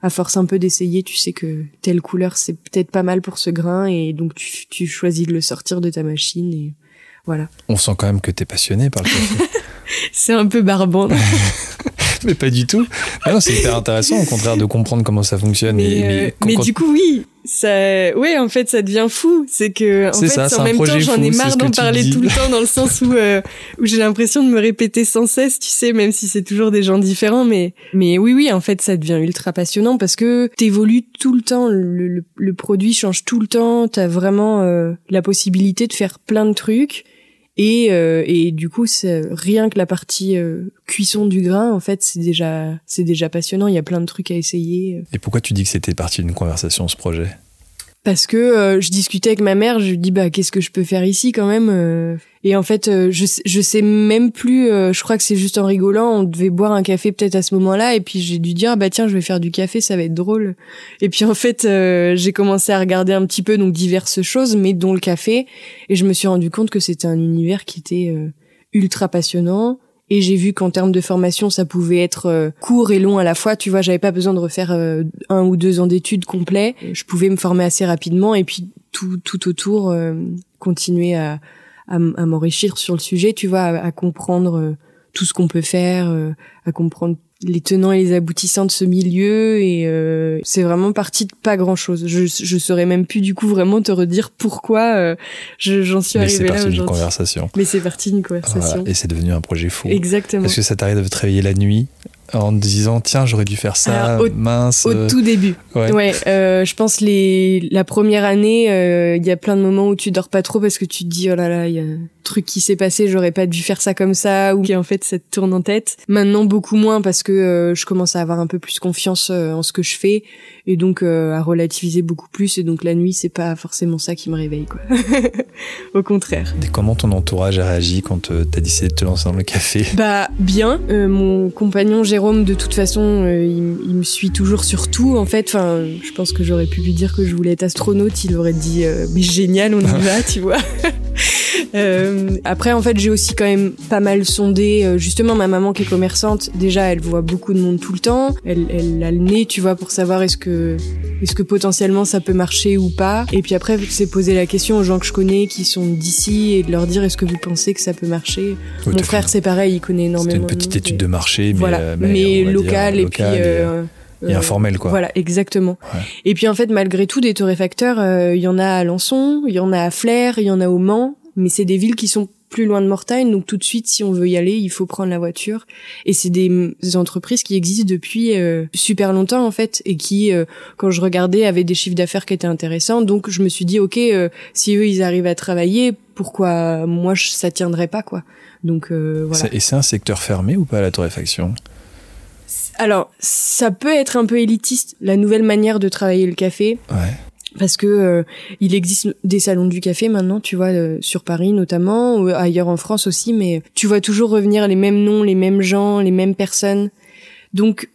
à force un peu d'essayer, tu sais que telle couleur c'est peut-être pas mal pour ce grain et donc tu, tu choisis de le sortir de ta machine et voilà. On sent quand même que t'es passionné par le café. C'est un peu barbant. mais pas du tout. non, c'est hyper intéressant, au contraire, de comprendre comment ça fonctionne. Mais, mais, du coup, oui, ça, ouais, en fait, ça devient fou. C'est que, en fait, ça, en même temps, j'en ai marre d'en parler tout le temps, dans le sens où, euh, où j'ai l'impression de me répéter sans cesse, tu sais, même si c'est toujours des gens différents. Mais, mais oui, oui, en fait, ça devient ultra passionnant parce que t'évolues tout le temps. Le, le, produit change tout le temps. T'as vraiment euh, la possibilité de faire plein de trucs. Et, euh, et du coup, rien que la partie euh, cuisson du grain, en fait, c'est déjà, c'est déjà passionnant. Il y a plein de trucs à essayer. Et pourquoi tu dis que c'était partie d'une conversation, ce projet? Parce que euh, je discutais avec ma mère, je lui dis bah qu'est-ce que je peux faire ici quand même euh. et en fait euh, je je sais même plus je crois que c'est juste en rigolant, on devait boire un café peut-être à ce moment-là et puis j'ai dû dire bah tiens, je vais faire du café, ça va être drôle. Et puis en fait j'ai commencé à regarder un petit peu donc diverses choses mais dont le café et je me suis rendu compte que c'était un univers qui était ultra passionnant et j'ai vu qu'en termes de formation, ça pouvait être euh, court et long à la fois. Tu vois, j'avais pas besoin de refaire euh, un ou deux ans d'études complets. Je pouvais me former assez rapidement et puis tout, tout autour euh, continuer à, à, m'enrichir sur le sujet. Tu vois, à, comprendre tout ce qu'on peut faire, à comprendre les tenants et les aboutissants de ce milieu et euh, c'est vraiment parti de pas grand chose. Je je saurais même plus du coup vraiment te redire pourquoi euh, j'en suis arrivé là aujourd'hui. C'est parti d'une conversation. Mais c'est parti d'une conversation. et c'est devenu un projet fou. Exactement. Parce que ça t'arrive de travailler la nuit en disant tiens j'aurais dû faire ça au, mince au tout début. ouais, ouais euh, je pense les la première année euh, il y a plein de moments où tu dors pas trop parce que tu te dis oh là là il y a un truc qui s'est passé j'aurais pas dû faire ça comme ça ou qui en fait ça te tourne en tête. Maintenant beaucoup moins parce que euh, je commence à avoir un peu plus confiance euh, en ce que je fais et donc à relativiser beaucoup plus. Et donc la nuit c'est pas forcément ça qui me réveille quoi. Au contraire. Et comment ton entourage a réagi quand t'as décidé de te lancer dans le café? Bah bien. Mon compagnon Jérôme de toute façon, euh, il, me suit toujours sur tout. En fait, enfin, je pense que j'aurais pu lui dire que je voulais être astronaute, il aurait dit euh, mais génial, on y va, tu vois. Euh, après, en fait, j'ai aussi quand même pas mal sondé. justement, ma maman qui est commerçante, déjà, elle voit beaucoup de monde tout le temps. Elle, elle a le nez, tu vois, pour savoir est-ce que, est-ce que potentiellement ça peut marcher ou pas. Et puis après, c'est poser la question aux gens que je connais qui sont d'ici et de leur dire est-ce que vous pensez que ça peut marcher? Mon frère, c'est pareil, il connaît énormément. C'était une petite étude de marché, mais, voilà. mais, local et puis. Euh, et informel quoi. Voilà, exactement. Et puis en fait, malgré tout, des torréfacteurs, il y en a à Lançon, il y en a à Flers, il y en a au Mans, mais c'est des villes qui sont plus loin de Mortagne, donc tout de suite, si on veut y aller, il faut prendre la voiture. Et c'est des, entreprises qui existent depuis euh, super longtemps en fait, et qui, euh, quand je regardais, avaient des chiffres d'affaires qui étaient intéressants. Donc je me suis dit, ok, euh, si eux ils arrivent à travailler, pourquoi moi ça tiendrait pas quoi. Donc voilà. Et c'est un secteur fermé ou pas la torréfaction alors, ça peut être un peu élitiste, la nouvelle manière de travailler le café. Ouais parce que euh, il existe des salons du café maintenant, tu vois, euh, sur Paris notamment, ou ailleurs en France aussi, mais tu vois toujours revenir les mêmes noms, les mêmes gens, les mêmes personnes. Donc,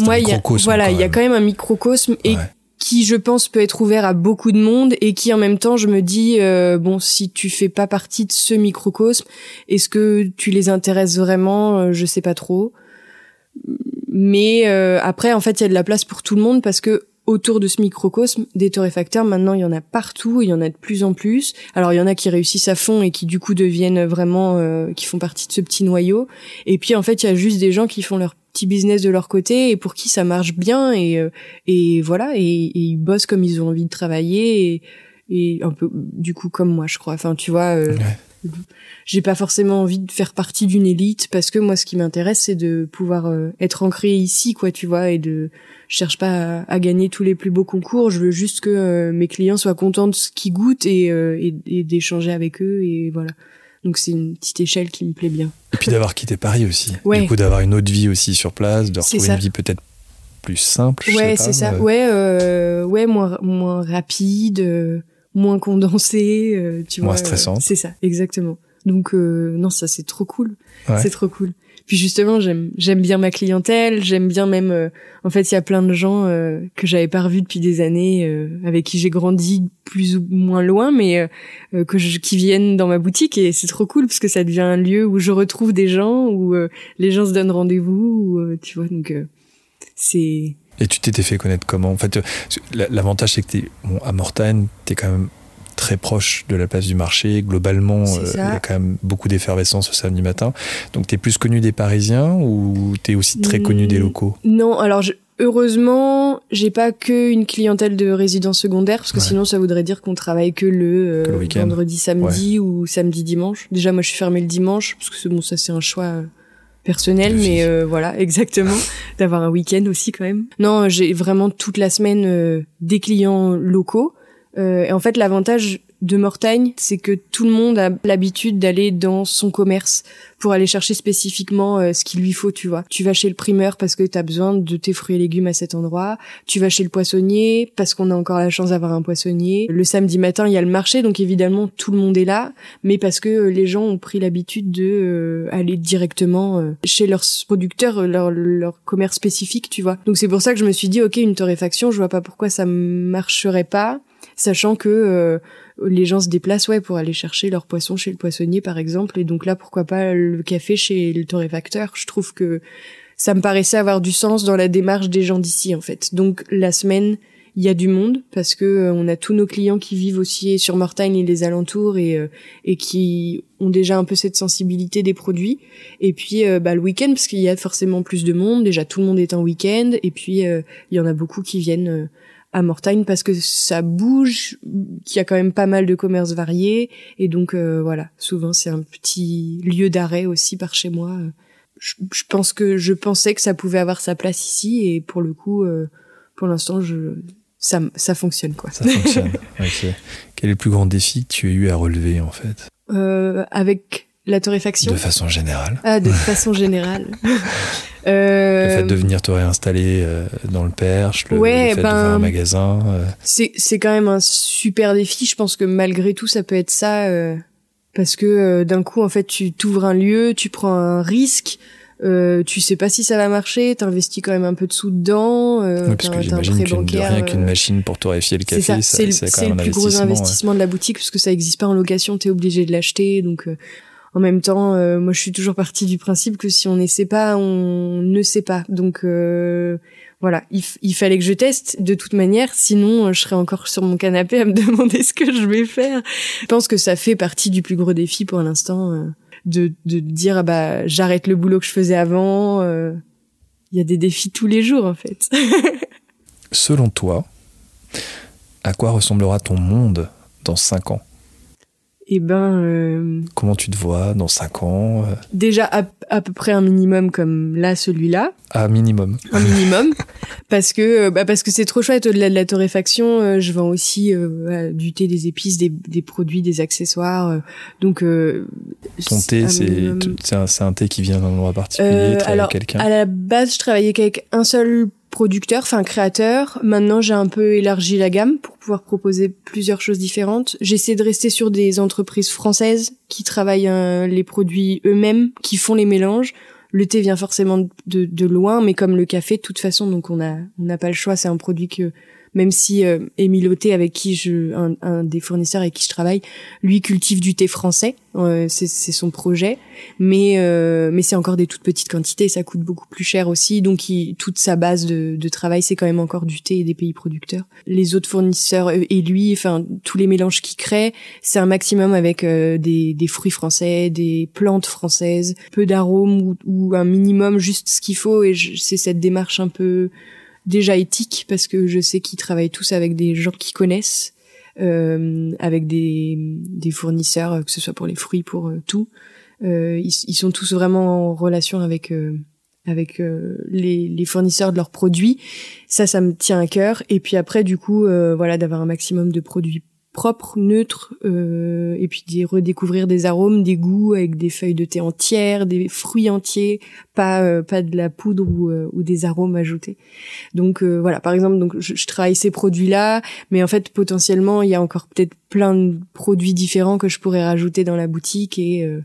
moi, il y a, voilà, il y a quand même un microcosme et qui, je pense, peut être ouvert à beaucoup de monde et qui, en même temps, je me dis, euh, bon, si tu fais pas partie de ce microcosme, est-ce que tu les intéresses vraiment? Je sais pas trop. Mais après, en fait, il y a de la place pour tout le monde parce que autour de ce microcosme des torréfacteurs. Maintenant, il y en a partout, il y en a de plus en plus. Alors, il y en a qui réussissent à fond et qui du coup deviennent vraiment, euh, qui font partie de ce petit noyau. Et puis, en fait, il y a juste des gens qui font leur petit business de leur côté et pour qui ça marche bien et euh, et voilà et, ils bossent comme ils ont envie de travailler et, et un peu du coup comme moi, je crois. Enfin, tu vois. Euh, j'ai pas forcément envie de faire partie d'une élite parce que moi ce qui m'intéresse c'est de pouvoir être ancré ici quoi tu vois et de je cherche pas à, gagner tous les plus beaux concours. Je veux juste que euh, mes clients soient contents de ce qu'ils goûtent et, euh, et, d'échanger avec eux et voilà. Donc c'est une petite échelle qui me plaît bien. Et puis d'avoir quitté Paris aussi. Du coup d'avoir une autre vie aussi sur place, de retrouver une vie peut-être plus simple. Ouais, c'est ça. Ouais, euh, ouais, moins moins rapide, moins condensé, tu moins vois. stressant. c'est ça, exactement. Donc non, ça c'est trop cool. C'est trop cool. Puis justement, j'aime j'aime bien ma clientèle, j'aime bien même. Euh, en fait, il y a plein de gens euh, que j'avais pas revus depuis des années, euh, avec qui j'ai grandi plus ou moins loin, mais que je, qui viennent dans ma boutique et c'est trop cool parce que ça devient un lieu où je retrouve des gens, où les gens se donnent rendez-vous, tu vois. Donc c'est. Et tu t'étais fait connaître comment? En fait, l'avantage c'est que t'es bon, à Mortagne, t'es quand même très proche de la place du marché. Globalement, euh, il y a quand même beaucoup d'effervescence ce samedi matin. Donc, tu es plus connu des Parisiens ou tu es aussi très connu des Hmm. locaux? Non, alors je- heureusement, j'ai pas que une clientèle de résidence secondaire parce que Ouais. sinon ça voudrait dire qu'on travaille que le, euh, Que le vendredi, samedi ou samedi dimanche. Déjà moi je suis fermée le dimanche parce que bon ça c'est un choix euh, personnel mais euh, voilà, exactement, d'avoir un week-end aussi quand même. Non, j'ai vraiment toute la semaine euh, des clients locaux Euh, et en fait l'avantage de Mortagne, c'est que tout le monde a l'habitude d'aller dans son commerce pour aller chercher spécifiquement euh, ce qu'il lui faut, tu vois. Tu vas chez le primeur parce que tu as besoin de tes fruits et légumes à cet endroit. Tu vas chez le poissonnier parce qu'on a encore la chance d'avoir un poissonnier. Le samedi matin, il y a le marché, donc évidemment tout le monde est là, mais parce que euh, les gens ont pris l'habitude de euh, aller directement chez leurs producteurs, leur, leur commerce spécifique, tu vois. Donc c'est pour ça que je me suis dit, ok, une torréfaction, je vois pas pourquoi ça marcherait pas, sachant que les gens se déplacent ouais pour aller chercher leur poisson chez le poissonnier par exemple. Et donc là pourquoi pas le café chez le torréfacteur? Je trouve que ça me paraissait avoir du sens dans la démarche des gens d'ici en fait. Donc la semaine il y a du monde parce que euh, on a tous nos clients qui vivent aussi sur Mortagne et les alentours et euh, et qui ont déjà un peu cette sensibilité des produits. Et puis euh, bah, le week-end parce qu'il y a forcément plus de monde. Déjà tout le monde est en week-end. Et puis euh, il y en a beaucoup qui viennent à Mortagne parce que ça bouge, qu'il y a quand même pas mal de commerces variés et donc euh, voilà, souvent c'est un petit lieu d'arrêt aussi par chez moi. Je, je pense que je pensais que ça pouvait avoir sa place ici et pour le coup, euh, pour l'instant, je ça ça fonctionne quoi. Ça fonctionne. Quel est le plus grand défi que tu as eu à relever en fait? Euh, avec la torréfaction. De façon générale. Ah, de façon générale. euh, Le fait de venir te réinstaller euh, dans le Perche, le, Ouais, le fait ben, d'ouvrir un magasin. euh, c'est c'est quand même un super défi. Je pense que malgré tout, ça peut être ça euh, parce que euh, d'un coup, en fait, tu t'ouvres un lieu, tu prends un risque. Euh, tu sais pas si ça va marcher, t'investis quand même un peu de sous dedans, euh, ouais, parce que j'imagine qu'une de bancaire. rien qu'une euh, machine pour torréfier le c'est café, ça, ça, c'est le, c'est quand c'est même le plus gros investissement. ouais. investissement de la boutique parce que ça existe pas en location, t'es obligé de l'acheter. Donc, euh, en même temps, euh, moi, je suis toujours partie du principe que si on n'essaie pas, on ne sait pas. Donc, euh, voilà, il, fallait que je teste de toute manière, sinon euh, je serais encore sur mon canapé à me demander ce que je vais faire. Je pense que ça fait partie du plus gros défi pour l'instant, euh, de, de dire ah bah j'arrête le boulot que je faisais avant. euh, Il y a des défis tous les jours en fait. Selon toi, à quoi ressemblera ton monde dans 5 ans? Et ben. euh, Comment tu te vois dans 5 ans euh, déjà à, à peu près un minimum comme là celui-là. À minimum. un minimum. Parce que euh, bah parce que c'est trop chouette au-delà de la torréfaction euh, je vends aussi euh, du thé des épices des, des produits des accessoires donc euh, Ton thé, un c'est c'est un, un thé qui vient d'un endroit particulier, travaille alors, à la base je travaillais qu'avec un seul producteur enfin créateur. Maintenant j'ai un peu élargi la gamme pour pouvoir proposer plusieurs choses différentes. J'essaie de rester sur des entreprises françaises qui travaillent euh, les produits eux-mêmes qui font les mélanges. Le thé vient forcément de, loin, mais comme le café, de toute façon, donc on on n'a pas le choix. C'est un produit que même si euh, avec qui je un, un des fournisseurs avec qui je travaille, lui cultive du thé français, euh, c'est son projet, mais euh, mais c'est encore des toutes petites quantités, ça coûte beaucoup plus cher aussi, donc il, toute sa base de, de travail c'est quand même encore du thé et des pays producteurs. Les autres fournisseurs euh, et lui, enfin tous les mélanges qu'il crée, c'est un maximum avec euh, des, des fruits français, des plantes françaises, peu d'arômes ou, ou un minimum juste ce qu'il faut. Et c'est cette démarche un peu déjà éthique parce que je sais qu'ils travaillent tous avec des gens qui connaissent, euh, avec des, des fournisseurs, euh, que ce soit pour les fruits, pour euh, tout. Euh, ils, sont tous vraiment en relation avec euh, avec les, les fournisseurs de leurs produits. Ça, ça me tient à cœur. Et puis après, du coup, voilà, d'avoir un maximum de produits propres, neutres, euh, et puis redécouvrir des arômes, des goûts avec des feuilles de thé entières, des fruits entiers, pas euh, pas de la poudre ou, euh, ou des arômes ajoutés. Donc euh, voilà, par exemple, donc je, je travaille ces produits-là, mais en fait potentiellement il y a encore peut-être plein de produits différents que je pourrais rajouter dans la boutique et euh,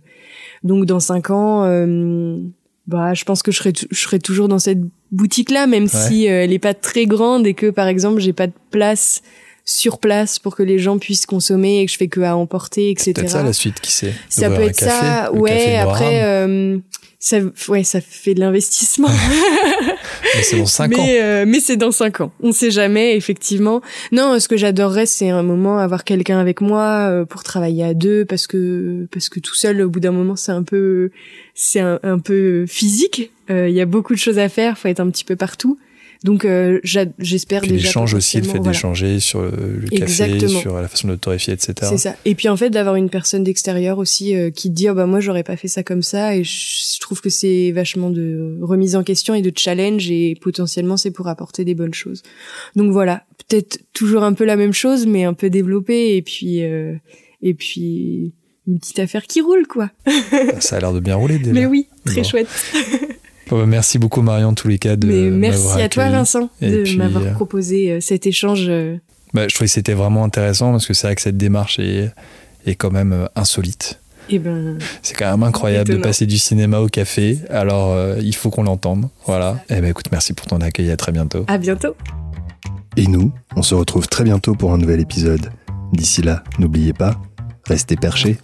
donc dans cinq ans. euh, bah, je pense que je serai, je serai toujours dans cette boutique-là, même si elle est pas très grande et que, par exemple, j'ai pas de place sur place pour que les gens puissent consommer et que je fais que à emporter, etc. Peut-être ça la suite, qui sait Ça peut être café, ça, ouais. Après, euh, ça, ouais, ça fait de l'investissement. mais c'est dans cinq ans. Euh, mais c'est dans cinq ans. On sait jamais, effectivement. Non, ce que j'adorerais, c'est un moment avoir quelqu'un avec moi euh, pour travailler à deux, parce que parce que tout seul, au bout d'un moment, c'est un peu c'est un, un peu physique. Euh, Il y a beaucoup de choses à faire. Faut être un petit peu partout. Donc euh, j'espère déjà. L'échange aussi, le fait d'échanger sur le, café, sur la façon de torréfier, etc. C'est ça. Et puis en fait d'avoir une personne d'extérieur aussi euh, qui dit oh, bah moi j'aurais pas fait ça comme ça et je trouve que c'est vachement de remise en question et de challenge et potentiellement c'est pour apporter des bonnes choses. Donc voilà, peut-être toujours un peu la même chose mais un peu développé et puis euh, et puis une petite affaire qui roule quoi. ça a l'air de bien rouler déjà. Mais oui, très chouette. Merci beaucoup Marion, en tous les cas. De Mais merci à toi Vincent de m'avoir euh, proposé euh, cet échange. Euh. Bah, je trouvais que c'était vraiment intéressant parce que c'est vrai que cette démarche est, est quand même insolite. Et eh ben, c'est quand même incroyable de passer du cinéma au café. Alors il faut qu'on l'entende. Voilà. Eh ben écoute, merci pour ton accueil. À très bientôt. À bientôt. Et nous, on se retrouve très bientôt pour un nouvel épisode. D'ici là, n'oubliez pas, restez perchés.